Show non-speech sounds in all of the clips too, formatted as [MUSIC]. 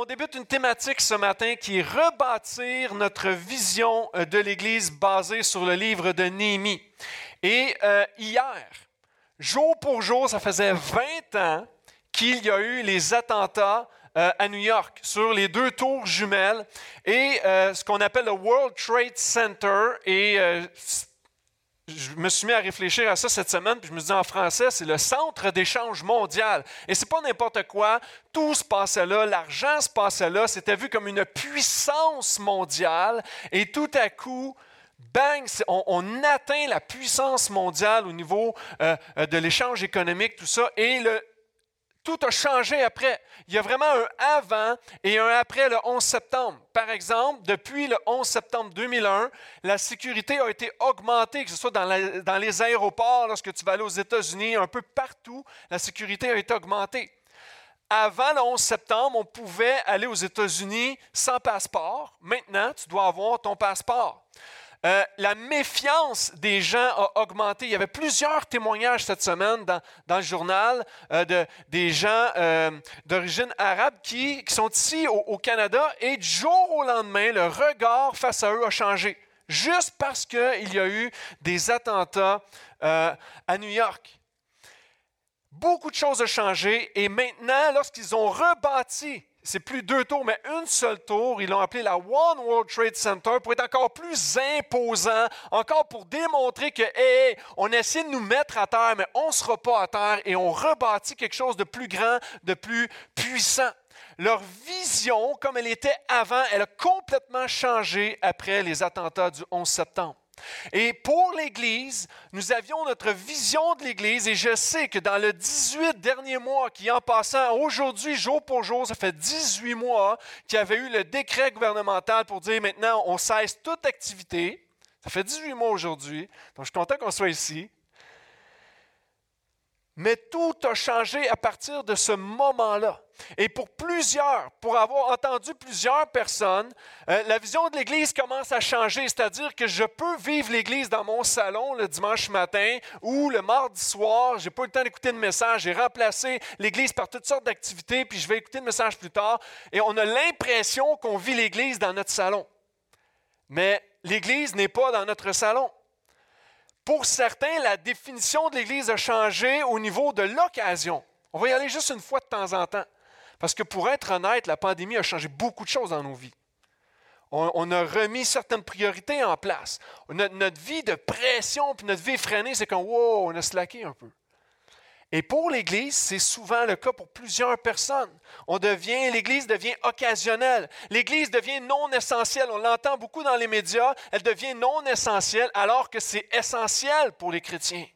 on débute une thématique ce matin qui est rebâtir notre vision euh, de l'Église basée sur le livre de Néhémie. Et euh, hier, jour pour jour, ça faisait 20 ans qu'il y a eu les attentats euh, à New York sur les deux tours jumelles et ce qu'on appelle le World Trade Center. Et je me suis mis à réfléchir à ça cette semaine, puis je me dis en français, c'est le centre d'échange mondial. Et c'est pas n'importe quoi. Tout se passait là, l'argent se passait là, c'était vu comme une puissance mondiale. Et tout à coup, bang, on, atteint la puissance mondiale au niveau euh, euh, de l'échange économique, tout ça. Et le, tout a changé après. Il y a vraiment un avant et un après le 11 septembre. Par exemple, depuis le 11 septembre 2001, la sécurité a été augmentée, que ce soit dans, les aéroports, lorsque tu vas aller aux États-Unis, un peu partout, la sécurité a été augmentée. Avant le 11 septembre, on pouvait aller aux États-Unis sans passeport. Maintenant, tu dois avoir ton passeport. Euh, la méfiance des gens a augmenté. Il y avait plusieurs témoignages cette semaine dans, le journal euh, de, des gens euh, d'origine arabe qui, sont ici au, Canada et du jour au lendemain, le regard face à eux a changé. Juste parce qu'il y a eu des attentats à New York. Beaucoup de choses ont changé et maintenant, lorsqu'ils ont rebâti c'est plus deux tours, mais une seule tour. Ils l'ont appelé la One World Trade Center pour être encore plus imposant, encore pour démontrer que, hé, on essaie de nous mettre à terre, mais on ne sera pas à terre et on rebâtit quelque chose de plus grand, de plus puissant. Leur vision, comme elle était avant, elle a complètement changé après les attentats du 11 septembre. Et pour l'Église, nous avions notre vision de l'Église et je sais que dans le 18 derniers mois qui en passant, aujourd'hui, jour pour jour, ça fait 18 mois qu'il y avait eu le décret gouvernemental pour dire maintenant on cesse toute activité. Ça fait 18 mois aujourd'hui, donc je suis content qu'on soit ici. Mais tout a changé à partir de ce moment-là. Et pour plusieurs, pour avoir entendu plusieurs personnes, euh, la vision de l'Église commence à changer, c'est-à-dire que je peux vivre l'Église dans mon salon le dimanche matin ou le mardi soir, je n'ai pas eu le temps d'écouter le message, j'ai remplacé l'Église par toutes sortes d'activités, puis je vais écouter le message plus tard, et on a l'impression qu'on vit l'Église dans notre salon. Mais l'Église n'est pas dans notre salon. Pour certains, la définition de l'Église a changé au niveau de l'occasion. On va y aller juste une fois de temps en temps. Parce que pour être honnête, la pandémie a changé beaucoup de choses dans nos vies. On, a remis certaines priorités en place. Notre, vie de pression puis notre vie freinée, c'est comme wow, on a slacké un peu. Et pour l'Église, c'est souvent le cas pour plusieurs personnes. On devient, l'Église devient occasionnelle. L'Église devient non essentielle. On l'entend beaucoup dans les médias. Elle devient non essentielle alors que c'est essentiel pour les chrétiens.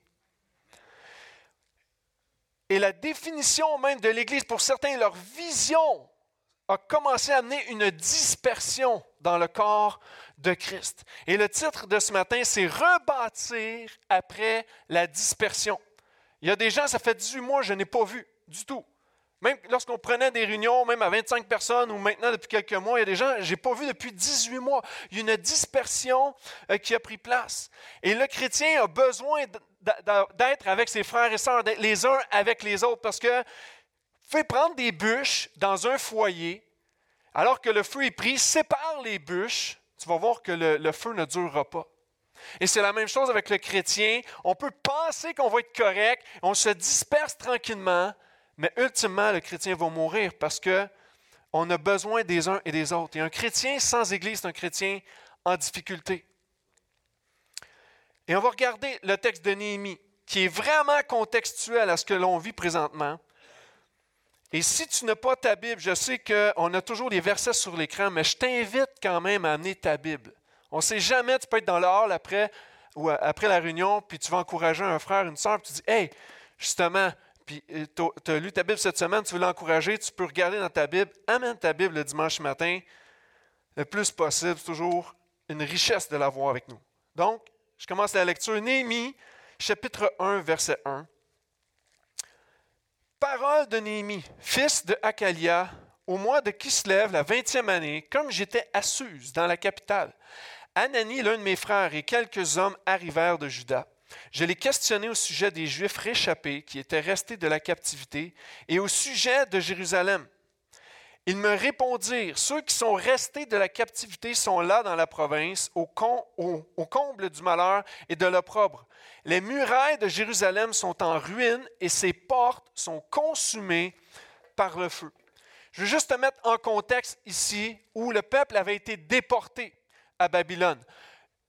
Et la définition même de l'Église, pour certains, leur vision a commencé à amener une dispersion dans le corps de Christ. Et le titre de ce matin, c'est Rebâtir après la dispersion. Il y a des gens, ça fait 18 mois, je n'ai pas vu du tout. Même lorsqu'on prenait des réunions, même à 25 personnes, ou maintenant depuis quelques mois, il y a des gens, je n'ai pas vu depuis 18 mois. Il y a une dispersion euh, qui a pris place. Et le chrétien a besoin d'être avec ses frères et sœurs, les uns avec les autres, parce que fait prendre des bûches dans un foyer, alors que le feu est pris, sépare les bûches, tu vas voir que le feu ne durera pas. Et c'est la même chose avec le chrétien. On peut penser qu'on va être correct, on se disperse tranquillement, mais ultimement, le chrétien va mourir parce que on a besoin des uns et des autres. Et un chrétien sans Église, c'est un chrétien en difficulté. Et on va regarder le texte de Néhémie, qui est vraiment contextuel à ce que l'on vit présentement. Et si tu n'as pas ta Bible, je sais qu'on a toujours les versets sur l'écran, mais je t'invite quand même à amener ta Bible. On ne sait jamais, tu peux être dans le hall après, ou après la réunion, puis tu vas encourager un frère, une soeur, puis tu dis Hey, justement, puis euh, tu as lu ta Bible cette semaine, tu veux l'encourager, tu peux regarder dans ta Bible, amène ta Bible le dimanche matin, le plus possible, c'est toujours une richesse de l'avoir avec nous. Donc, je commence la lecture. Néhémie, chapitre 1, verset 1. Parole de Néhémie, fils de Akalia, au mois de Kislev, la vingtième année, comme j'étais à Suse, dans la capitale, Anani, l'un de mes frères, et quelques hommes arrivèrent de Juda. Je les questionnai au sujet des Juifs réchappés qui étaient restés de la captivité et au sujet de Jérusalem. Ils me répondirent, ceux qui sont restés de la captivité sont là dans la province, au, comble du malheur et de l'opprobre. Les murailles de Jérusalem sont en ruine et ses portes sont consumées par le feu. Je veux juste te mettre en contexte ici où le peuple avait été déporté à Babylone.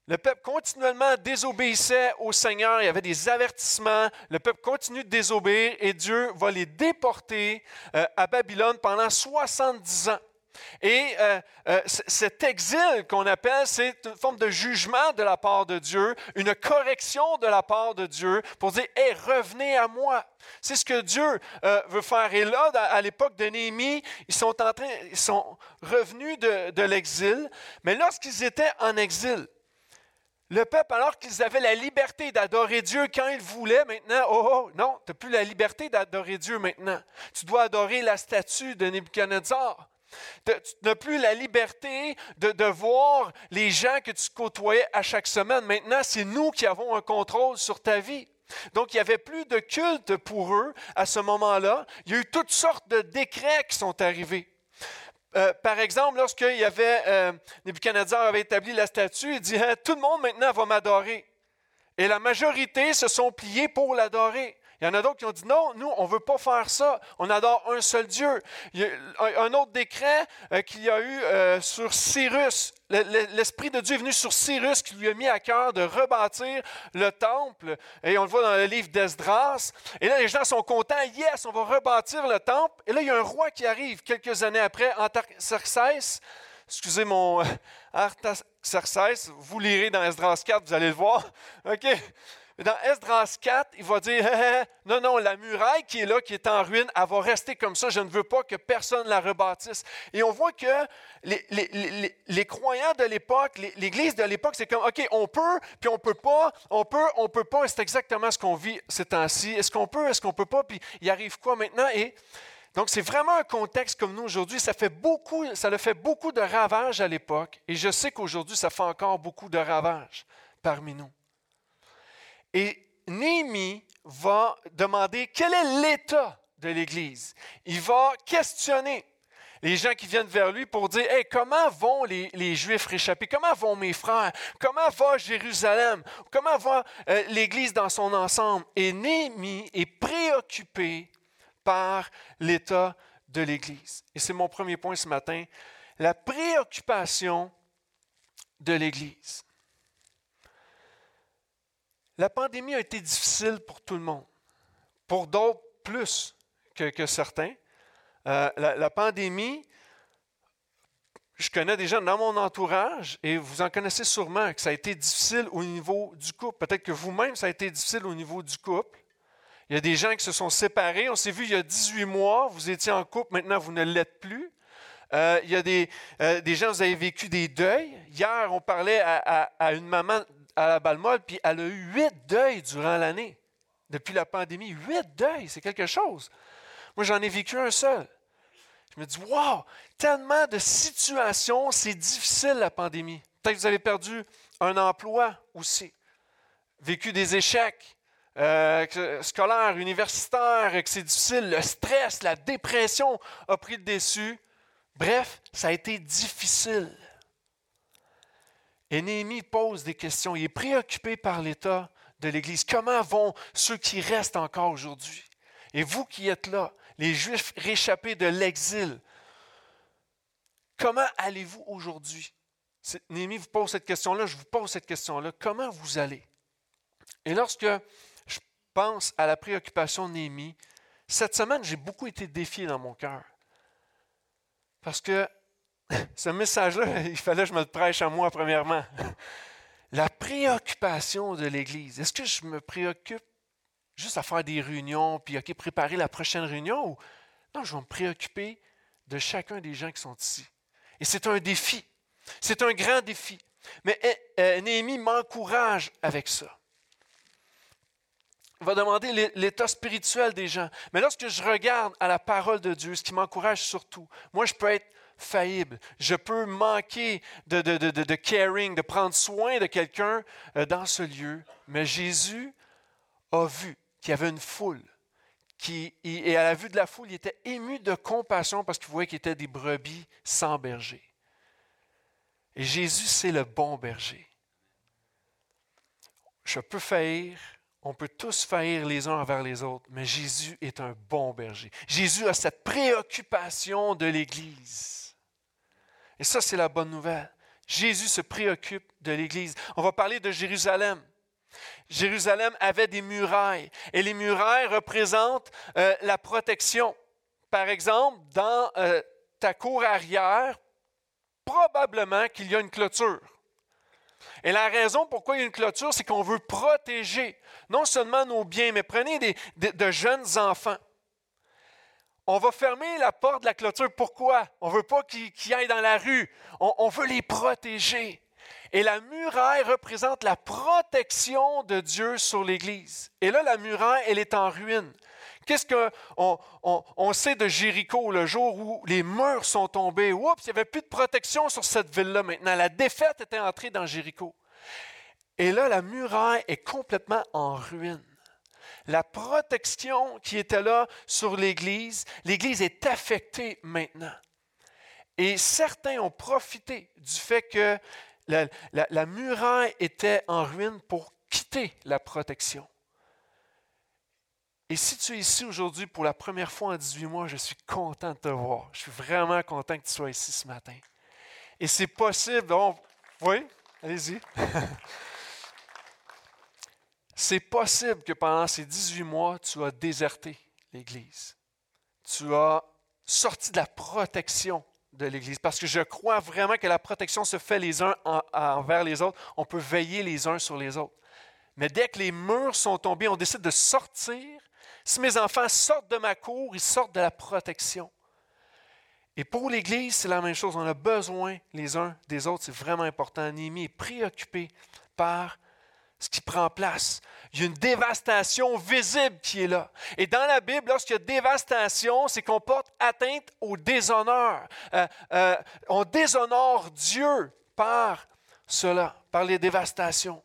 Le peuple continuellement désobéissait au Seigneur, il y avait des avertissements, le peuple continue de désobéir et Dieu va les déporter euh, à Babylone pendant 70 ans. Et euh, euh, cet exil qu'on appelle, c'est une forme de jugement de la part de Dieu, une correction de la part de Dieu pour dire, hé, revenez à moi. C'est ce que Dieu veut faire. Et là, à l'époque de Néhémie, ils sont, en train, ils sont revenus de l'exil, mais lorsqu'ils étaient en exil, le peuple, alors qu'ils avaient la liberté d'adorer Dieu quand ils voulaient, maintenant, oh, oh non, tu n'as plus la liberté d'adorer Dieu maintenant. Tu dois adorer la statue de Nebuchadnezzar. Tu n'as plus la liberté de, de, voir les gens que tu côtoyais à chaque semaine. Maintenant, c'est nous qui avons un contrôle sur ta vie. Donc, il n'y avait plus de culte pour eux à ce moment-là. Il y a eu toutes sortes de décrets qui sont arrivés. Euh, par exemple, lorsqu'il y avait, euh, Nebuchadnezzar avait établi la statue, il dit hein, Tout le monde maintenant va m'adorer. Et la majorité se sont pliés pour l'adorer. Il y en a d'autres qui ont dit non, nous, on ne veut pas faire ça. On adore un seul Dieu. Il y a un autre décret euh, qu'il y a eu euh, sur Cyrus. L'Esprit de Dieu est venu sur Cyrus qui lui a mis à cœur de rebâtir le temple. Et on le voit dans le livre d'Esdras. Et là, les gens sont contents. Yes, on va rebâtir le temple. Et là, il y a un roi qui arrive quelques années après, Antarxerxès. Excusez mon Artaxerxès. Vous lirez dans Esdras 4, vous allez le voir. OK? Dans Esdras 4, il va dire Non, non, la muraille qui est là, qui est en ruine, elle va rester comme ça. Je ne veux pas que personne la rebâtisse. Et on voit que les, croyants de l'époque, l'Église de l'époque, c'est comme OK, on peut, puis on peut pas, on peut, on peut pas. C'est exactement ce qu'on vit ces temps-ci. Est-ce qu'on peut, est-ce qu'on peut pas, puis il arrive quoi maintenant? Et donc, c'est vraiment un contexte comme nous aujourd'hui. Ça, fait beaucoup, ça a fait beaucoup de ravages à l'époque. Et je sais qu'aujourd'hui, ça fait encore beaucoup de ravages parmi nous. Et Néhémie va demander quel est l'état de l'Église. Il va questionner les gens qui viennent vers lui pour dire hey, comment vont les, Juifs réchappés? Comment vont mes frères? Comment va Jérusalem? Comment va euh, l'Église dans son ensemble? Et Néhémie est préoccupé par l'état de l'Église. Et c'est mon premier point ce matin la préoccupation de l'Église. La pandémie a été difficile pour tout le monde, pour d'autres plus que, certains. Euh, la, pandémie, je connais des gens dans mon entourage, et vous en connaissez sûrement, que ça a été difficile au niveau du couple. Peut-être que vous-même, ça a été difficile au niveau du couple. Il y a des gens qui se sont séparés. On s'est vu il y a 18 mois, vous étiez en couple, maintenant vous ne l'êtes plus. Euh, il y a des, euh, des, gens, vous avez vécu des deuils. Hier, on parlait à, à une maman à la Balmol, puis elle a eu huit deuils durant l'année. Depuis la pandémie, huit deuils, c'est quelque chose. Moi, j'en ai vécu un seul. Je me dis, wow, tellement de situations, c'est difficile la pandémie. Peut-être que vous avez perdu un emploi aussi, vécu des échecs euh, scolaires, universitaires, que c'est difficile, le stress, la dépression a pris le dessus. Bref, ça a été difficile. Et Néhémie pose des questions. Il est préoccupé par l'état de l'Église. Comment vont ceux qui restent encore aujourd'hui? Et vous qui êtes là, les Juifs réchappés de l'exil, comment allez-vous aujourd'hui? Néhémie vous pose cette question-là, je vous pose cette question-là. Comment vous allez? Et lorsque je pense à la préoccupation de Néhémie, cette semaine, j'ai beaucoup été défié dans mon cœur. Parce que ce message-là, [LAUGHS] il fallait que je me le prêche à moi premièrement. La préoccupation de l'Église. Est-ce que je me préoccupe juste à faire des réunions, puis OK, préparer la prochaine réunion, ou non, je vais me préoccuper de chacun des gens qui sont ici. Et c'est un défi. C'est un grand défi. Mais eh, eh, Néhémie m'encourage avec ça. Il va demander l'état spirituel des gens. Mais lorsque je regarde à la parole de Dieu, ce qui m'encourage surtout, moi, je peux être faillible. Je peux manquer de, de, caring, de prendre soin de quelqu'un euh, dans ce lieu. Mais Jésus a vu qu'il y avait une foule qui, et à la vue de la foule, il était ému de compassion parce qu'il voyait qu'il était des brebis sans berger. Et Jésus, c'est le bon berger. Je peux faillir, on peut tous faillir les uns envers les autres, mais Jésus est un bon berger. Jésus a cette préoccupation de l'Église. Et ça, c'est la bonne nouvelle. Jésus se préoccupe de l'Église. On va parler de Jérusalem. Jérusalem avait des murailles et les murailles représentent euh, la protection. Par exemple, dans euh, ta cour arrière, probablement qu'il y a une clôture. Et la raison pourquoi il y a une clôture, c'est qu'on veut protéger non seulement nos biens, mais prenez des, de, jeunes enfants. On va fermer la porte de la clôture. Pourquoi? On ne veut pas qu'ils aillent dans la rue. on veut les protéger. Et la muraille représente la protection de Dieu sur l'Église. Et là, la muraille, elle est en ruine. Qu'est-ce qu'on on, sait de Jéricho le jour où les murs sont tombés? Oups, il n'y avait plus de protection sur cette ville-là maintenant. La défaite était entrée dans Jéricho. Et là, la muraille est complètement en ruine. La protection qui était là sur l'Église, l'Église est affectée maintenant. Et certains ont profité du fait que la, muraille était en ruine pour quitter la protection. Et si tu es ici aujourd'hui pour la première fois en 18 mois, je suis content de te voir. Je suis vraiment content que tu sois ici ce matin. Et c'est possible. oui, allez-y. [LAUGHS] c'est possible que pendant ces 18 mois, tu as déserté l'Église. Tu as sorti de la protection de l'Église. Parce que je crois vraiment que la protection se fait les uns envers les autres. On peut veiller les uns sur les autres. Mais dès que les murs sont tombés, on décide de sortir. Si mes enfants sortent de ma cour, ils sortent de la protection. Et pour l'Église, c'est la même chose. On a besoin les uns des autres. C'est vraiment important. Némi est préoccupé par qui prend place. Il y a une dévastation visible qui est là. Et dans la Bible, lorsqu'il y a dévastation, c'est qu'on porte atteinte au déshonneur. Euh, euh, on déshonore Dieu par cela, par les dévastations.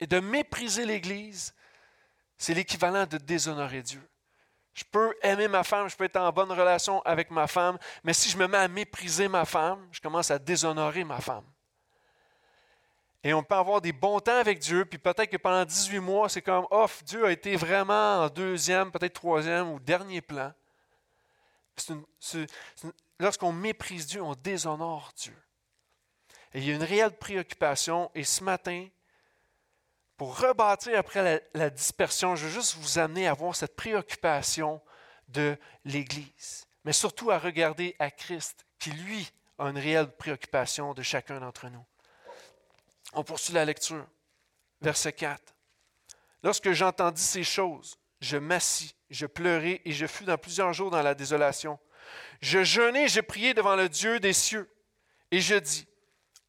Et de mépriser l'Église, c'est l'équivalent de déshonorer Dieu. Je peux aimer ma femme, je peux être en bonne relation avec ma femme, mais si je me mets à mépriser ma femme, je commence à déshonorer ma femme. Et on peut avoir des bons temps avec Dieu, puis peut-être que pendant 18 mois, c'est comme, off, Dieu a été vraiment en deuxième, peut-être troisième ou dernier plan. lorsqu'on méprise Dieu, on déshonore Dieu. Et il y a une réelle préoccupation. Et ce matin, pour rebâtir après la, la dispersion, je veux juste vous amener à voir cette préoccupation de l'Église, mais surtout à regarder à Christ, qui lui a une réelle préoccupation de chacun d'entre nous. On poursuit la lecture. Verset 4. Lorsque j'entendis ces choses, je m'assis, je pleurai et je fus dans plusieurs jours dans la désolation. Je jeûnai, je priai devant le Dieu des cieux. Et je dis,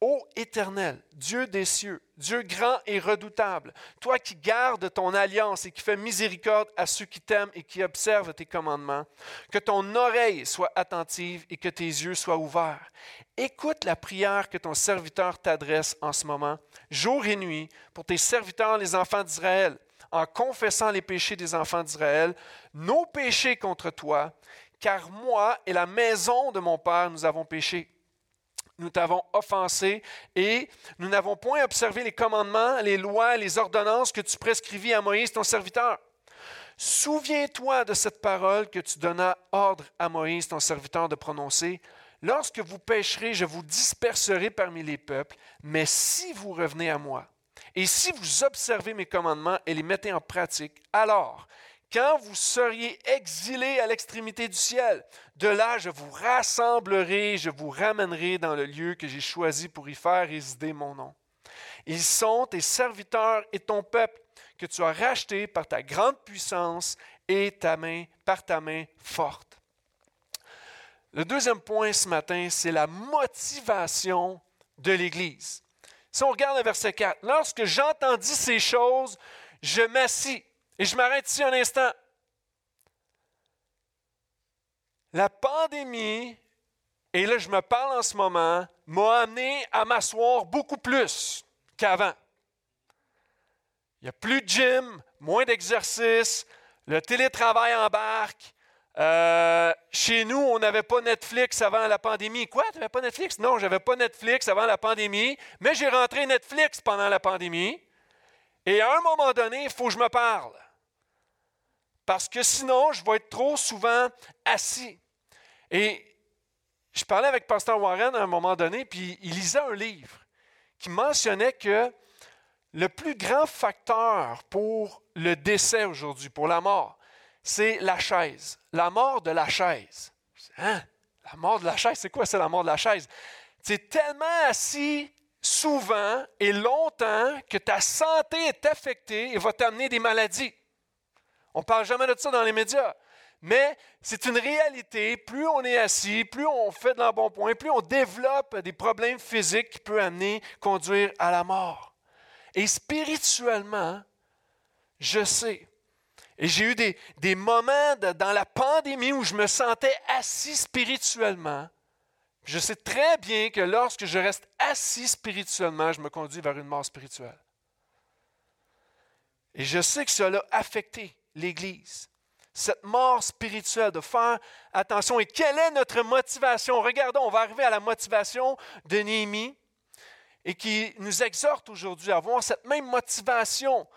Ô Éternel, Dieu des cieux, Dieu grand et redoutable, toi qui gardes ton alliance et qui fais miséricorde à ceux qui t'aiment et qui observent tes commandements, que ton oreille soit attentive et que tes yeux soient ouverts. Écoute la prière que ton serviteur t'adresse en ce moment, jour et nuit, pour tes serviteurs, les enfants d'Israël, en confessant les péchés des enfants d'Israël, nos péchés contre toi, car moi et la maison de mon Père, nous avons péché nous t'avons offensé et nous n'avons point observé les commandements, les lois, les ordonnances que tu prescrivis à Moïse, ton serviteur. Souviens-toi de cette parole que tu donnas ordre à Moïse, ton serviteur, de prononcer. Lorsque vous pécherez, je vous disperserai parmi les peuples, mais si vous revenez à moi, et si vous observez mes commandements et les mettez en pratique, alors quand vous seriez exilés à l'extrémité du ciel. De là, je vous rassemblerai, je vous ramènerai dans le lieu que j'ai choisi pour y faire résider mon nom. Ils sont tes serviteurs et ton peuple que tu as racheté par ta grande puissance et ta main, par ta main forte. Le deuxième point ce matin, c'est la motivation de l'Église. Si on regarde le verset 4, lorsque j'entendis ces choses, je m'assis. Et je m'arrête ici un instant. La pandémie, et là je me parle en ce moment, m'a amené à m'asseoir beaucoup plus qu'avant. Il n'y a plus de gym, moins d'exercice, Le télétravail embarque. Euh, chez nous, on n'avait pas Netflix avant la pandémie. Quoi? Tu n'avais pas Netflix? Non, je n'avais pas Netflix avant la pandémie, mais j'ai rentré Netflix pendant la pandémie. Et à un moment donné, il faut que je me parle. Parce que sinon, je vais être trop souvent assis. Et je parlais avec Pasteur Warren à un moment donné, puis il lisait un livre qui mentionnait que le plus grand facteur pour le décès aujourd'hui, pour la mort, c'est la chaise, la mort de la chaise. Hein? La mort de la chaise, c'est quoi, c'est la mort de la chaise? C'est tellement assis souvent et longtemps que ta santé est affectée et va t'amener des maladies. On ne parle jamais de ça dans les médias. Mais c'est une réalité. Plus on est assis, plus on fait de bon point, plus on développe des problèmes physiques qui peuvent amener, conduire à la mort. Et spirituellement, je sais. Et j'ai eu des, des moments dans la pandémie où je me sentais assis spirituellement. Je sais très bien que lorsque je reste assis spirituellement, je me conduis vers une mort spirituelle. Et je sais que cela a affecté l'Église cette mort spirituelle, de faire attention. Et quelle est notre motivation? Regardons, on va arriver à la motivation de Néhémie et qui nous exhorte aujourd'hui à avoir cette même motivation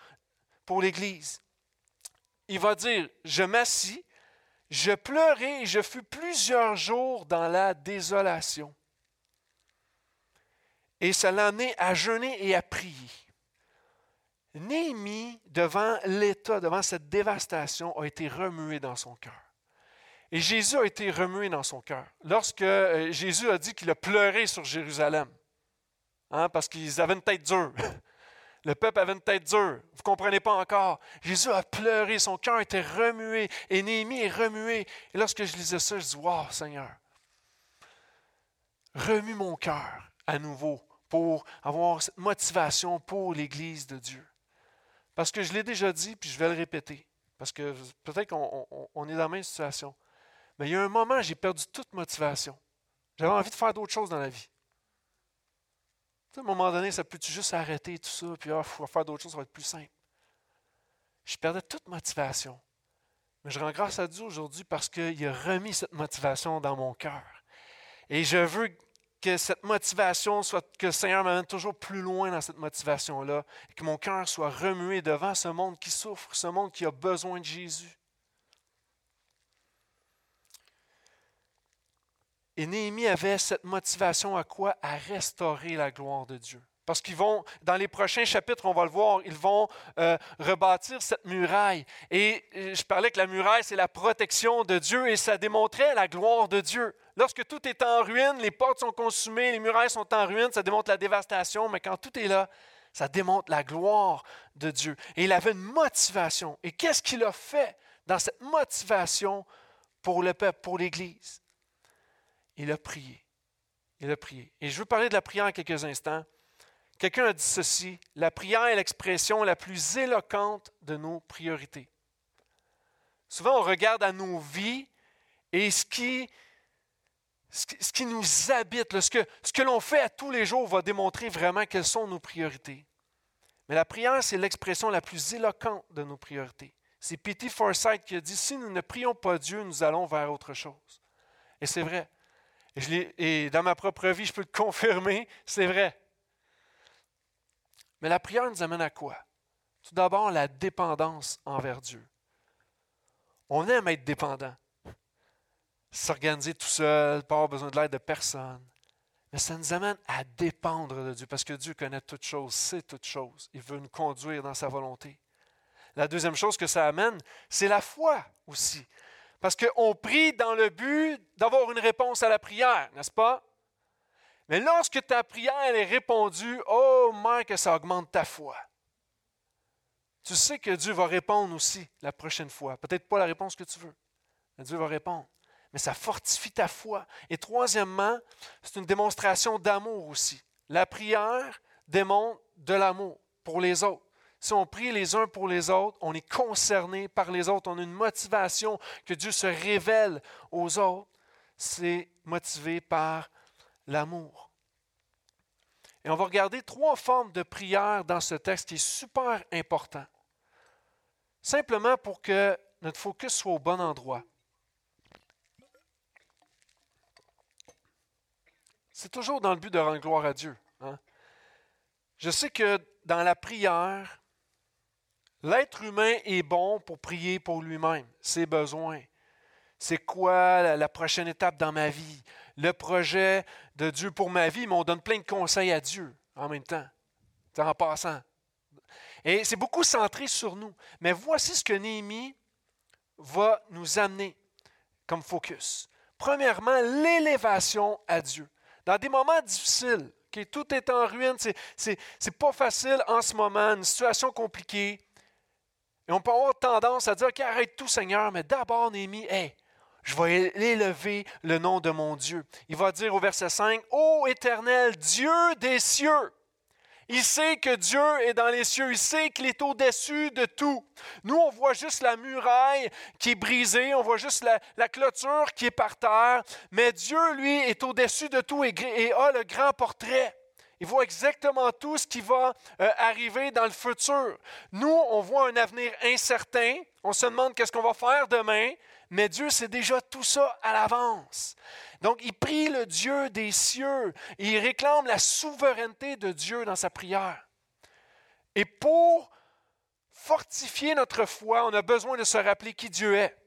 pour l'Église. Il va dire, je m'assis, je pleurai et je fus plusieurs jours dans la désolation. Et cela amené à jeûner et à prier. Néhémie, devant l'état, devant cette dévastation, a été remué dans son cœur. Et Jésus a été remué dans son cœur. Lorsque euh, Jésus a dit qu'il a pleuré sur Jérusalem, hein, parce qu'ils avaient une tête dure. [LAUGHS] Le peuple avait une tête dure. Vous ne comprenez pas encore. Jésus a pleuré, son cœur était remué, et Néhémie est remué. Et lorsque je lisais ça, je dis Waouh, Seigneur, remue mon cœur à nouveau pour avoir cette motivation pour l'Église de Dieu. Parce que je l'ai déjà dit, puis je vais le répéter. Parce que peut-être qu'on est dans la même situation. Mais il y a un moment, j'ai perdu toute motivation. J'avais envie de faire d'autres choses dans la vie. à un moment donné, ça peut juste arrêter tout ça, puis ah, faut faire d'autres choses, ça va être plus simple. Je perdais toute motivation. Mais je rends grâce à Dieu aujourd'hui parce qu'il a remis cette motivation dans mon cœur. Et je veux que cette motivation soit, que le Seigneur m'amène toujours plus loin dans cette motivation-là, et que mon cœur soit remué devant ce monde qui souffre, ce monde qui a besoin de Jésus. Et Néhémie avait cette motivation à quoi? À restaurer la gloire de Dieu. Parce qu'ils vont, dans les prochains chapitres, on va le voir, ils vont euh, rebâtir cette muraille. Et euh, je parlais que la muraille, c'est la protection de Dieu et ça démontrait la gloire de Dieu. Lorsque tout est en ruine, les portes sont consumées, les murailles sont en ruine, ça démontre la dévastation, mais quand tout est là, ça démontre la gloire de Dieu. Et il avait une motivation. Et qu'est-ce qu'il a fait dans cette motivation pour le peuple, pour l'Église? Il a prié. Il a prié. Et je veux parler de la prière en quelques instants. Quelqu'un a dit ceci, la prière est l'expression la plus éloquente de nos priorités. Souvent, on regarde à nos vies et ce qui, ce qui nous habite, ce que, l'on fait à tous les jours va démontrer vraiment quelles sont nos priorités. Mais la prière, c'est l'expression la plus éloquente de nos priorités. C'est P.T. Forsyth qui a dit, si nous ne prions pas Dieu, nous allons vers autre chose. Et c'est vrai. Et, et dans ma propre vie, je peux le confirmer, c'est vrai. Mais la prière nous amène à quoi? Tout d'abord, la dépendance envers Dieu. On aime être dépendant. S'organiser tout seul, pas avoir besoin de l'aide de personne. Mais ça nous amène à dépendre de Dieu, parce que Dieu connaît toutes choses, sait toutes choses. Il veut nous conduire dans sa volonté. La deuxième chose que ça amène, c'est la foi aussi. Parce qu'on prie dans le but d'avoir une réponse à la prière, n'est-ce pas? Mais lorsque ta prière est répondue, oh, moi, que ça augmente ta foi. Tu sais que Dieu va répondre aussi la prochaine fois. Peut-être pas la réponse que tu veux, mais Dieu va répondre. Mais ça fortifie ta foi. Et troisièmement, c'est une démonstration d'amour aussi. La prière démontre de l'amour pour les autres. Si on prie les uns pour les autres, on est concerné par les autres, on a une motivation que Dieu se révèle aux autres. C'est motivé par l'amour. Et on va regarder trois formes de prière dans ce texte qui est super important. Simplement pour que notre focus soit au bon endroit. C'est toujours dans le but de rendre gloire à Dieu. Hein. Je sais que dans la prière, l'être humain est bon pour prier pour lui-même, ses besoins. C'est quoi la prochaine étape dans ma vie? Le projet de Dieu pour ma vie, mais on donne plein de conseils à Dieu en même temps, en passant. Et c'est beaucoup centré sur nous. Mais voici ce que Néhémie va nous amener comme focus. Premièrement, l'élévation à Dieu. Dans des moments difficiles, tout est en ruine, c'est pas facile en ce moment, une situation compliquée. Et on peut avoir tendance à dire, arrête tout, Seigneur, mais d'abord, Néhémie, hey, je vais élever le nom de mon Dieu. Il va dire au verset 5, Ô éternel, Dieu des cieux, il sait que Dieu est dans les cieux. Il sait qu'il est au-dessus de tout. Nous, on voit juste la muraille qui est brisée. On voit juste la, clôture qui est par terre. Mais Dieu, lui, est au-dessus de tout et, a le grand portrait. Il voit exactement tout ce qui va euh, arriver dans le futur. Nous, on voit un avenir incertain. On se demande qu'est-ce qu'on va faire demain. Mais Dieu sait déjà tout ça à l'avance. Donc, il prie le Dieu des cieux il réclame la souveraineté de Dieu dans sa prière. Et pour fortifier notre foi, on a besoin de se rappeler qui Dieu est.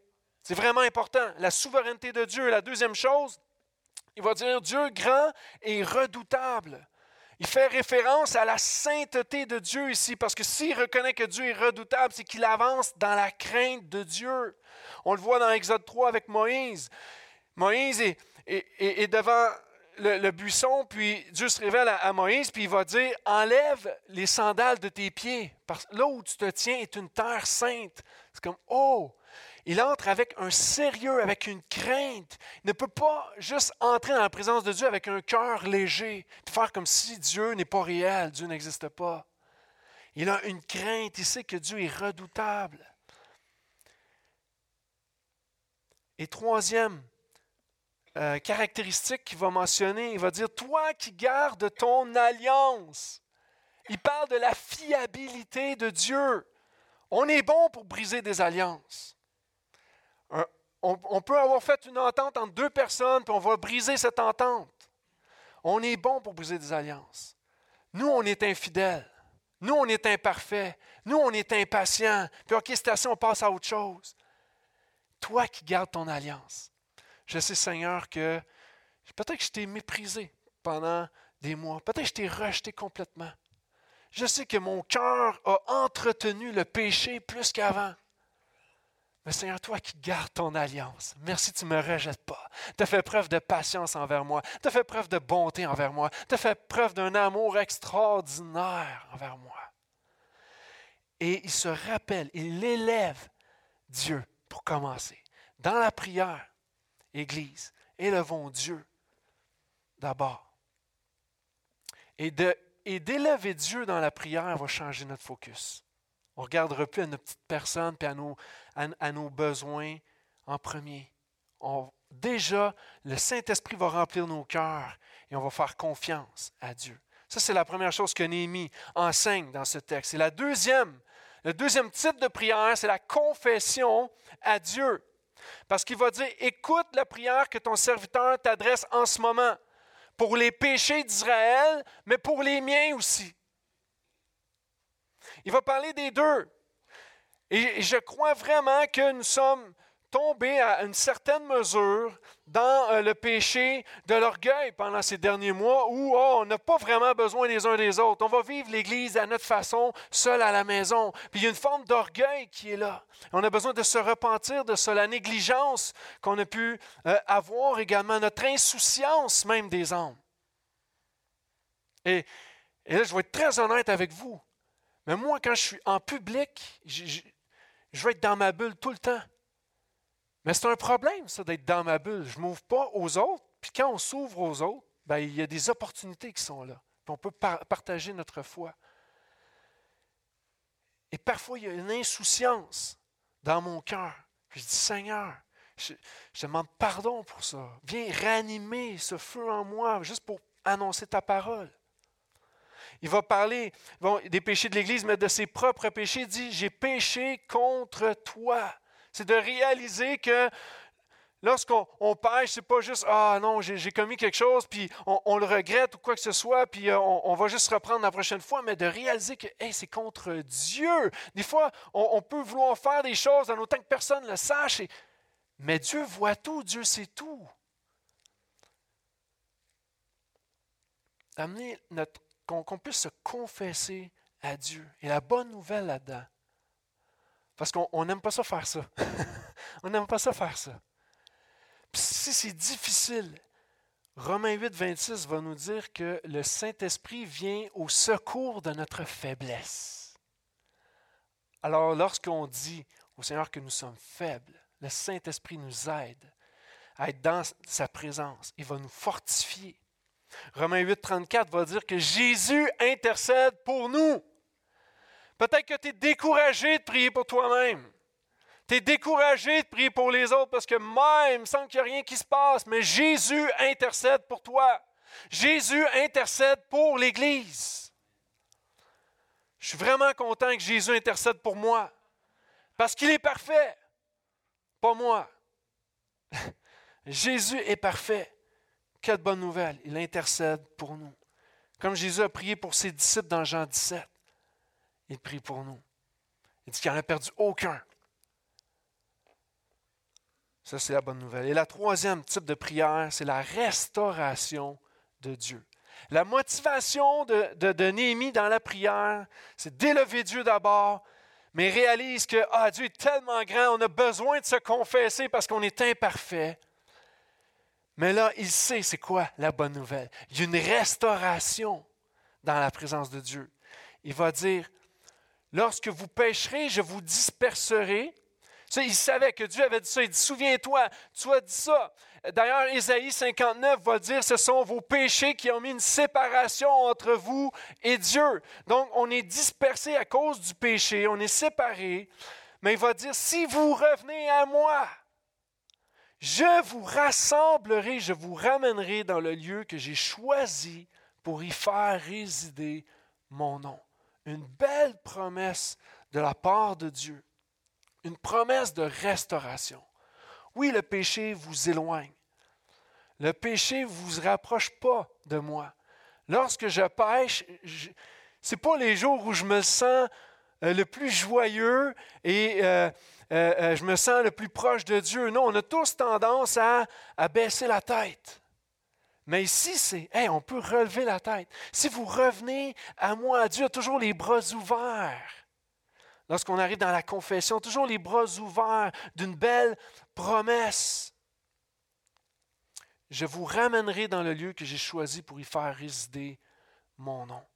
C'est vraiment important. La souveraineté de Dieu. La deuxième chose, il va dire Dieu grand et redoutable. Il fait référence à la sainteté de Dieu ici, parce que s'il reconnaît que Dieu est redoutable, c'est qu'il avance dans la crainte de Dieu. On le voit dans Exode 3 avec Moïse. Moïse est, devant le, buisson, puis Dieu se révèle à, Moïse, puis il va dire, enlève les sandales de tes pieds, parce là où tu te tiens est une terre sainte. C'est comme, oh, il entre avec un sérieux, avec une crainte. Il ne peut pas juste entrer dans la présence de Dieu avec un cœur léger, faire comme si Dieu n'est pas réel, Dieu n'existe pas. Il a une crainte, il sait que Dieu est redoutable. Et troisième, euh, caractéristique qu'il va mentionner. Il va dire, toi qui gardes ton alliance. Il parle de la fiabilité de Dieu. On est bon pour briser des alliances. on, peut avoir fait une entente entre deux personnes, puis on va briser cette entente. On est bon pour briser des alliances. Nous, on est infidèles. Nous, on est imparfaits. Nous, on est impatients. Puis, OK, c'est assez, on passe à autre chose. Toi qui gardes ton alliance. Je sais, Seigneur, que peut-être que je t'ai méprisé pendant des mois. Peut-être que je t'ai rejeté complètement. Je sais que mon cœur a entretenu le péché plus qu'avant. Mais Seigneur, toi qui gardes ton alliance, merci, tu ne me rejettes pas. Tu as fait preuve de patience envers moi. Tu as fait preuve de bonté envers moi. Tu as fait preuve d'un amour extraordinaire envers moi. Et il se rappelle, il élève Dieu pour commencer. Dans la prière, Église, élevons Dieu d'abord. Et, d'élever Dieu dans la prière va changer notre focus. On ne regardera plus à nos petites personnes et à nos, besoins en premier. Déjà, le Saint-Esprit va remplir nos cœurs et on va faire confiance à Dieu. Ça, c'est la première chose que Néhémie enseigne dans ce texte. Et la deuxième, le deuxième type de prière, c'est la confession à Dieu. Parce qu'il va dire, écoute la prière que ton serviteur t'adresse en ce moment, pour les péchés d'Israël, mais pour les miens aussi. Il va parler des deux. Et je crois vraiment que nous sommes tombé à une certaine mesure dans euh, le péché de l'orgueil pendant ces derniers mois où oh, on n'a pas vraiment besoin les uns des autres. On va vivre l'Église à notre façon, seul à la maison. Puis il y a une forme d'orgueil qui est là. On a besoin de se repentir de ça, la négligence qu'on a pu euh, avoir également, notre insouciance même des âmes. Et, et, là, je vais être très honnête avec vous. Mais moi, quand je suis en public, je, je vais être dans ma bulle tout le temps. Mais c'est un problème, ça, d'être dans ma bulle. Je ne m'ouvre pas aux autres. Puis quand on s'ouvre aux autres, ben, il y a des opportunités qui sont là. Puis on peut partager notre foi. Et parfois, il y a une insouciance dans mon cœur. Je dis, Seigneur, je, demande pardon pour ça. Viens ranimer ce feu en moi juste pour annoncer ta parole. Il va parler des péchés de l'Église, mais de ses propres péchés. Il dit, j'ai péché contre toi. C'est de réaliser que lorsqu'on on pêche, c'est pas juste Ah non, j'ai commis quelque chose, puis on, le regrette ou quoi que ce soit, puis euh, on, va juste reprendre la prochaine fois, mais de réaliser que c'est contre Dieu. Des fois, on, peut vouloir faire des choses en autant que personne ne le sache, mais Dieu voit tout, Dieu sait tout. Amener notre qu'on puisse se confesser à Dieu. Et la bonne nouvelle là-dedans, parce qu'on n'aime pas ça faire ça. on n'aime pas ça faire ça. [LAUGHS] Si c'est difficile, Romains 8, 26 va nous dire que le Saint-Esprit vient au secours de notre faiblesse. Alors lorsqu'on dit au Seigneur que nous sommes faibles, le Saint-Esprit nous aide à être dans sa présence. Il va nous fortifier. Romains 8, 34 va dire que Jésus intercède pour nous. Peut-être que tu es découragé de prier pour toi-même. Tu es découragé de prier pour les autres parce que même, sans qu'il n'y a rien qui se passe, mais Jésus intercède pour toi. Jésus intercède pour l'Église. Je suis vraiment content que Jésus intercède pour moi parce qu'il est parfait, pas moi. [LAUGHS] Jésus est parfait. Quelle bonne nouvelle, il intercède pour nous. Comme Jésus a prié pour ses disciples dans Jean 17, il prie pour nous. Il dit qu'il n'en a perdu aucun. Ça, c'est la bonne nouvelle. Et la troisième type de prière, c'est la restauration de Dieu. La motivation de, de, Néhémie dans la prière, c'est d'élever Dieu d'abord, mais réalise que ah, Dieu est tellement grand, on a besoin de se confesser parce qu'on est imparfait. Mais là, il sait c'est quoi la bonne nouvelle. Il y a une restauration dans la présence de Dieu. Il va dire, lorsque vous pécherez, je vous disperserai. Il savait que Dieu avait dit ça. Il dit, souviens-toi, tu as dit ça. D'ailleurs, Ésaïe 59 va dire, ce sont vos péchés qui ont mis une séparation entre vous et Dieu. Donc, on est dispersé à cause du péché, on est séparé. Mais il va dire, si vous revenez à moi, je vous rassemblerai, je vous ramènerai dans le lieu que j'ai choisi pour y faire résider mon nom. Une belle promesse de la part de Dieu. Une promesse de restauration. Oui, le péché vous éloigne. Le péché ne vous rapproche pas de moi. Lorsque je pêche, ce n'est pas les jours où je me sens euh, le plus joyeux et euh, euh, je me sens le plus proche de Dieu. Non, on a tous tendance à, baisser la tête. Mais ici, c'est, hey, on peut relever la tête. Si vous revenez à moi, Dieu a toujours les bras ouverts. Lorsqu'on arrive dans la confession, toujours les bras ouverts d'une belle promesse. Je vous ramènerai dans le lieu que j'ai choisi pour y faire résider mon nom.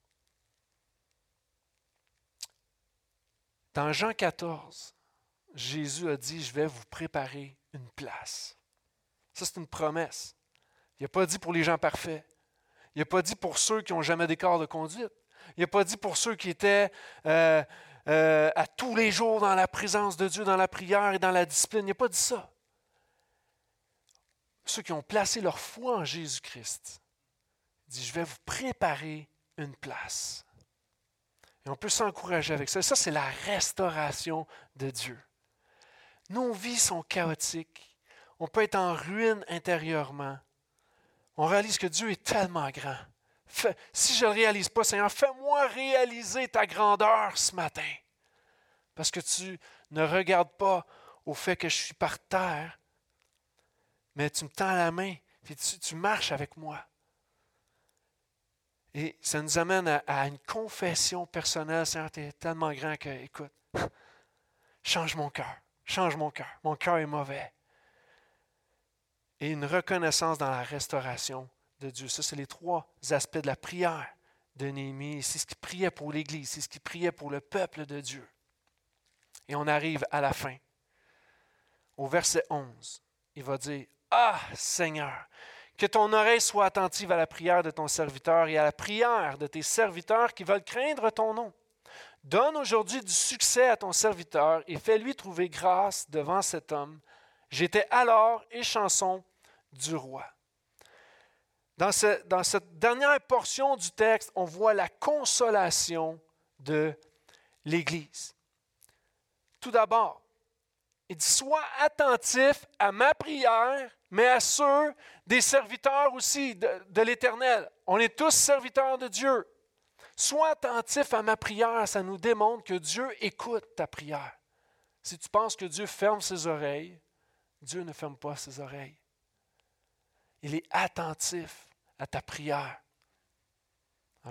Dans Jean 14, Jésus a dit, je vais vous préparer une place. Ça, c'est une promesse. Il n'a pas dit pour les gens parfaits. Il n'a pas dit pour ceux qui n'ont jamais d'écart de conduite. Il n'a pas dit pour ceux qui étaient euh, euh, à tous les jours dans la présence de Dieu, dans la prière et dans la discipline. Il n'a pas dit ça. Ceux qui ont placé leur foi en Jésus-Christ. Il dit, je vais vous préparer une place. Et on peut s'encourager avec ça. Ça, c'est la restauration de Dieu. Nos vies sont chaotiques. On peut être en ruine intérieurement. On réalise que Dieu est tellement grand. si je ne le réalise pas, Seigneur, fais-moi réaliser ta grandeur ce matin. Parce que tu ne regardes pas au fait que je suis par terre, mais tu me tends la main, et tu, marches avec moi. Et ça nous amène à, à une confession personnelle. Seigneur, tu es tellement grand que, écoute, [LAUGHS] change mon cœur. Change mon cœur. Mon cœur est mauvais. Et une reconnaissance dans la restauration de Dieu. Ça, c'est les trois aspects de la prière de Néhémie. C'est ce qu'il priait pour l'Église, c'est ce qu'il priait pour le peuple de Dieu. Et on arrive à la fin. Au verset 11, il va dire, Ah Seigneur, que ton oreille soit attentive à la prière de ton serviteur et à la prière de tes serviteurs qui veulent craindre ton nom. Donne aujourd'hui du succès à ton serviteur et fais-lui trouver grâce devant cet homme. J'étais alors échanson du roi. Dans, cette dernière portion du texte, on voit la consolation de l'Église. Tout d'abord, il dit, sois attentif à ma prière, mais à ceux des serviteurs aussi de l'Éternel. On est tous serviteurs de Dieu. Sois attentif à ma prière, ça nous démontre que Dieu écoute ta prière. Si tu penses que Dieu ferme ses oreilles, Dieu ne ferme pas ses oreilles. Il est attentif à ta prière.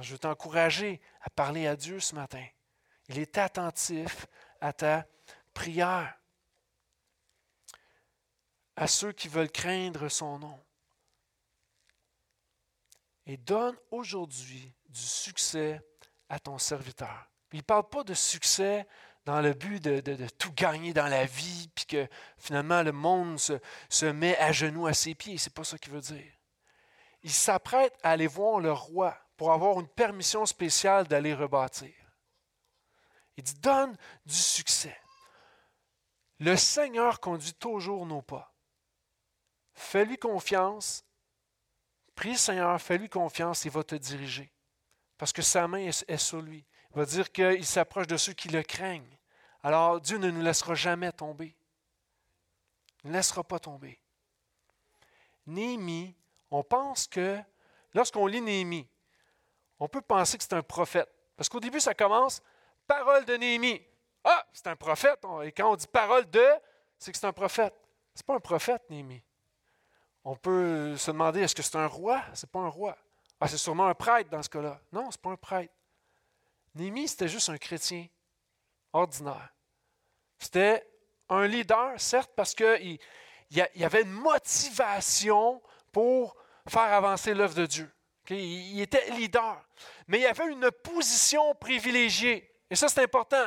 Je veux t'encourager à parler à Dieu ce matin. Il est attentif à ta prière. À ceux qui veulent craindre son nom. Et donne aujourd'hui du succès à ton serviteur. Il ne parle pas de succès dans le but de, tout gagner dans la vie, puis que finalement le monde se, met à genoux à ses pieds. C'est pas ça qu'il veut dire. Il s'apprête à aller voir le roi pour avoir une permission spéciale d'aller rebâtir. Il dit, donne du succès. Le Seigneur conduit toujours nos pas. Fais-lui confiance. Prie Seigneur, fais-lui confiance, il va te diriger. Parce que sa main est, sur lui. Va dire qu'il s'approche de ceux qui le craignent. Alors Dieu ne nous laissera jamais tomber. Il ne laissera pas tomber. Néhémie, on pense que, lorsqu'on lit Néhémie, on peut penser que c'est un prophète. Parce qu'au début, ça commence parole de Néhémie. Ah, c'est un prophète. Et quand on dit parole de, c'est que c'est un prophète. Ce n'est pas un prophète, Néhémie. On peut se demander est-ce que c'est un roi? Ce n'est pas un roi. Ah, c'est sûrement un prêtre dans ce cas-là. Non, ce n'est pas un prêtre. Néhémie, c'était juste un chrétien ordinaire. C'était un leader, certes, parce qu'il y avait une motivation pour faire avancer l'œuvre de Dieu. Il était leader. Mais il avait une position privilégiée. Et ça, c'est important.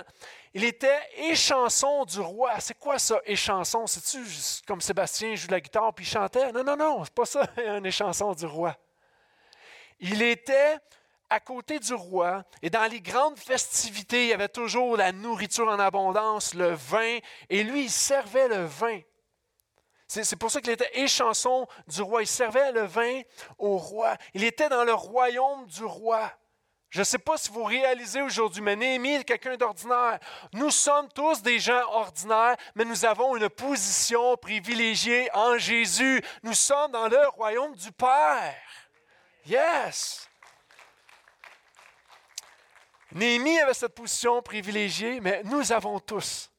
Il était échanson du roi. C'est quoi ça, échanson? C'est-tu comme Sébastien joue la guitare puis il chantait? Non, non, non, c'est pas ça, [LAUGHS] un échanson du roi. Il était à côté du roi et dans les grandes festivités, il y avait toujours la nourriture en abondance, le vin, et lui, il servait le vin. C'est pour ça qu'il était échanson du roi. Il servait le vin au roi. Il était dans le royaume du roi. Je ne sais pas si vous réalisez aujourd'hui, mais Néhémie est quelqu'un d'ordinaire. Nous sommes tous des gens ordinaires, mais nous avons une position privilégiée en Jésus. Nous sommes dans le royaume du Père. Yes! Néhémie avait cette position privilégiée, mais nous avons tous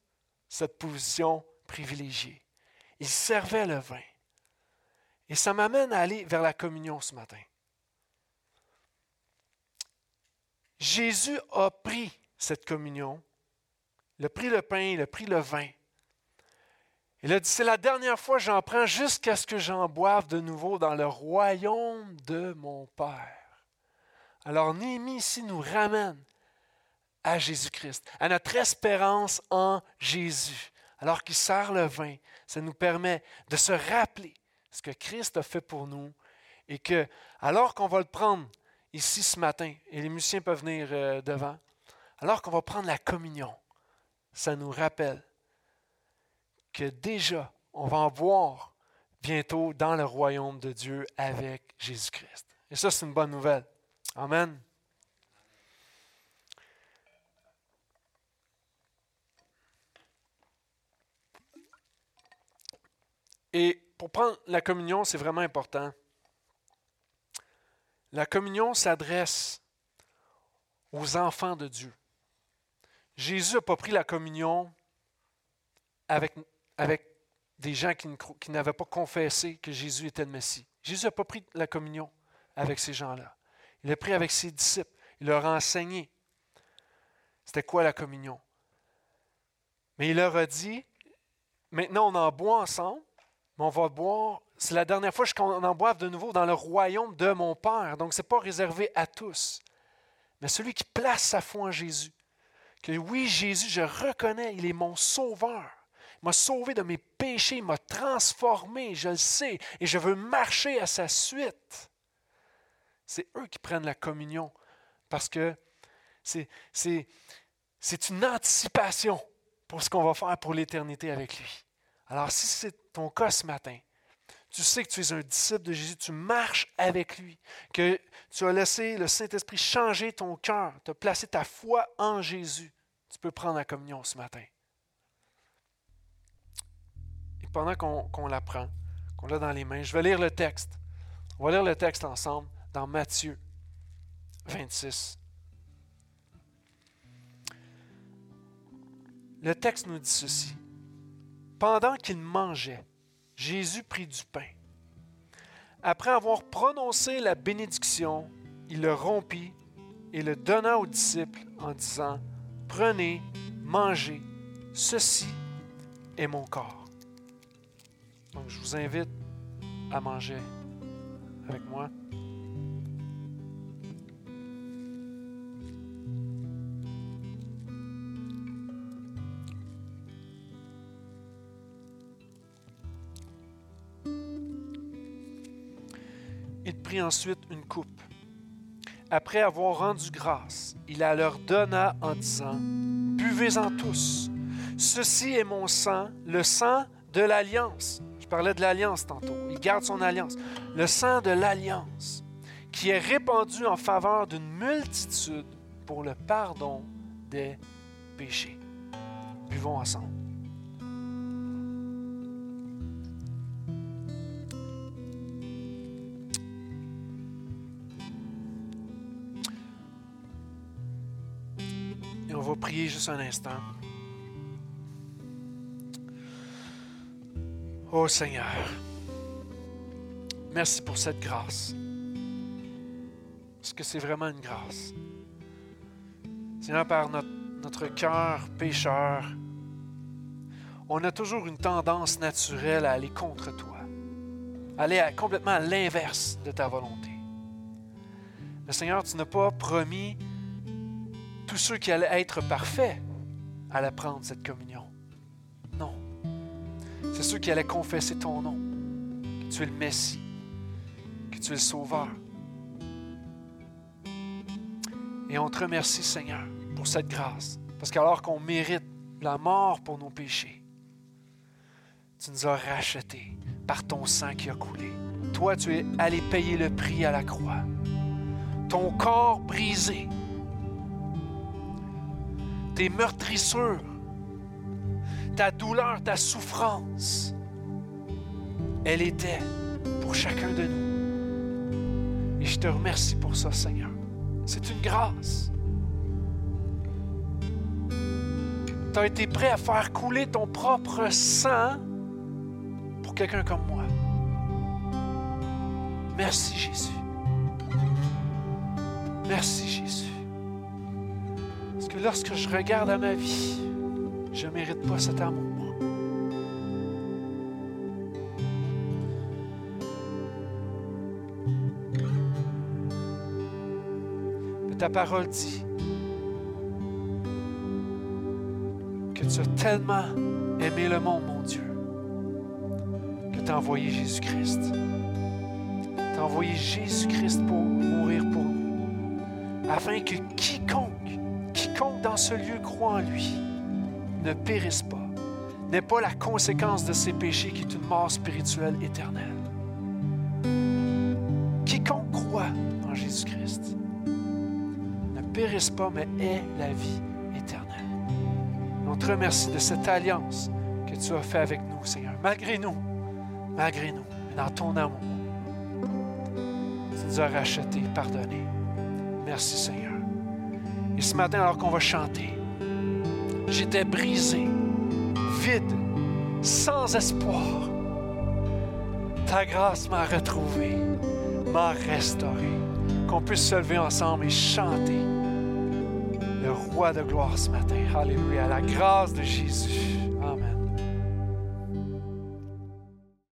cette position privilégiée. Il servait le vin. Et ça m'amène à aller vers la communion ce matin. Jésus a pris cette communion, il a pris le pain, il a pris le vin. Il a dit, c'est la dernière fois que j'en prends jusqu'à ce que j'en boive de nouveau dans le royaume de mon Père. Alors Néhémie ici nous ramène à Jésus-Christ, à notre espérance en Jésus. Alors qu'il sert le vin, ça nous permet de se rappeler ce que Christ a fait pour nous et que, alors qu'on va le prendre ici ce matin, et les musiciens peuvent venir euh, devant, alors qu'on va prendre la communion, ça nous rappelle que déjà, on va en voir bientôt dans le royaume de Dieu avec Jésus-Christ. Et ça, c'est une bonne nouvelle. Amen. Et pour prendre la communion, c'est vraiment important. La communion s'adresse aux enfants de Dieu. Jésus n'a pas pris la communion avec, des gens qui, qui n'avaient pas confessé que Jésus était le Messie. Jésus n'a pas pris la communion avec ces gens-là. Il l'a pris avec ses disciples. Il leur a enseigné c'était quoi la communion. Mais il leur a dit, maintenant on en boit ensemble, mais on va boire c'est la dernière fois qu'on en boive de nouveau dans le royaume de mon Père. Donc, ce n'est pas réservé à tous. Mais celui qui place sa foi en Jésus, que oui, Jésus, je reconnais, il est mon sauveur. Il m'a sauvé de mes péchés, il m'a transformé, je le sais, et je veux marcher à sa suite. C'est eux qui prennent la communion parce que c'est, une anticipation pour ce qu'on va faire pour l'éternité avec lui. Alors, si c'est cas ce matin, tu sais que tu es un disciple de Jésus, tu marches avec lui, que tu as laissé le Saint-Esprit changer ton cœur, tu as placé ta foi en Jésus, tu peux prendre la communion ce matin. pendant qu'on la prend, qu'on l'a dans les mains, je vais lire le texte. On va lire le texte ensemble dans Matthieu 26. Le texte nous dit ceci. Pendant qu'il mangeait, Jésus prit du pain. Après avoir prononcé la bénédiction, il le rompit et le donna aux disciples en disant, Prenez, mangez, ceci est mon corps. Donc je vous invite à manger avec moi. Ensuite une coupe. Après avoir rendu grâce, il la leur donna en disant, Buvez-en tous. Ceci est mon sang, le sang de l'alliance. Je parlais de l'alliance tantôt. Il garde son alliance. Le sang de l'alliance qui est répandu en faveur d'une multitude pour le pardon des péchés. Buvons ensemble. Juste un instant. Oh Seigneur, merci pour cette grâce. Est-ce que c'est vraiment une grâce? Seigneur, par notre, notre cœur pécheur, on a toujours une tendance naturelle à aller contre toi, aller complètement à l'inverse de ta volonté. Mais Seigneur, tu n'as pas promis tous ceux qui allaient être parfaits allaient prendre cette communion. Non. C'est ceux qui allaient confesser ton nom, que tu es le Messie, que tu es le Sauveur. Et on te remercie, Seigneur, pour cette grâce. Parce qu'alors qu'on mérite la mort pour nos péchés, tu nous as rachetés par ton sang qui a coulé. Toi, tu es allé payer le prix à la croix. Ton corps brisé tes meurtrissures, ta douleur, ta souffrance, elle était pour chacun de nous. Et je te remercie pour ça, Seigneur. C'est une grâce. Tu as été prêt à faire couler ton propre sang pour quelqu'un comme moi. Merci Jésus. Merci Jésus lorsque je regarde à ma vie, je ne mérite pas cet amour. Mais ta parole dit que tu as tellement aimé le monde, mon Dieu, que tu as envoyé Jésus-Christ. Tu as envoyé Jésus-Christ pour mourir pour nous, afin que quiconque dans ce lieu croit en lui ne périsse pas, n'est pas la conséquence de ses péchés qui est une mort spirituelle éternelle. Quiconque croit en Jésus-Christ ne périsse pas, mais ait la vie éternelle. On te remercie de cette alliance que tu as faite avec nous, Seigneur, malgré nous, malgré nous, dans ton amour. Tu nous as rachetés, pardonnés. Merci, Seigneur. Et ce matin, alors qu'on va chanter, j'étais brisé, vide, sans espoir. Ta grâce m'a retrouvé, m'a restauré. Qu'on puisse se lever ensemble et chanter le roi de gloire ce matin. Alléluia, la grâce de Jésus. Amen.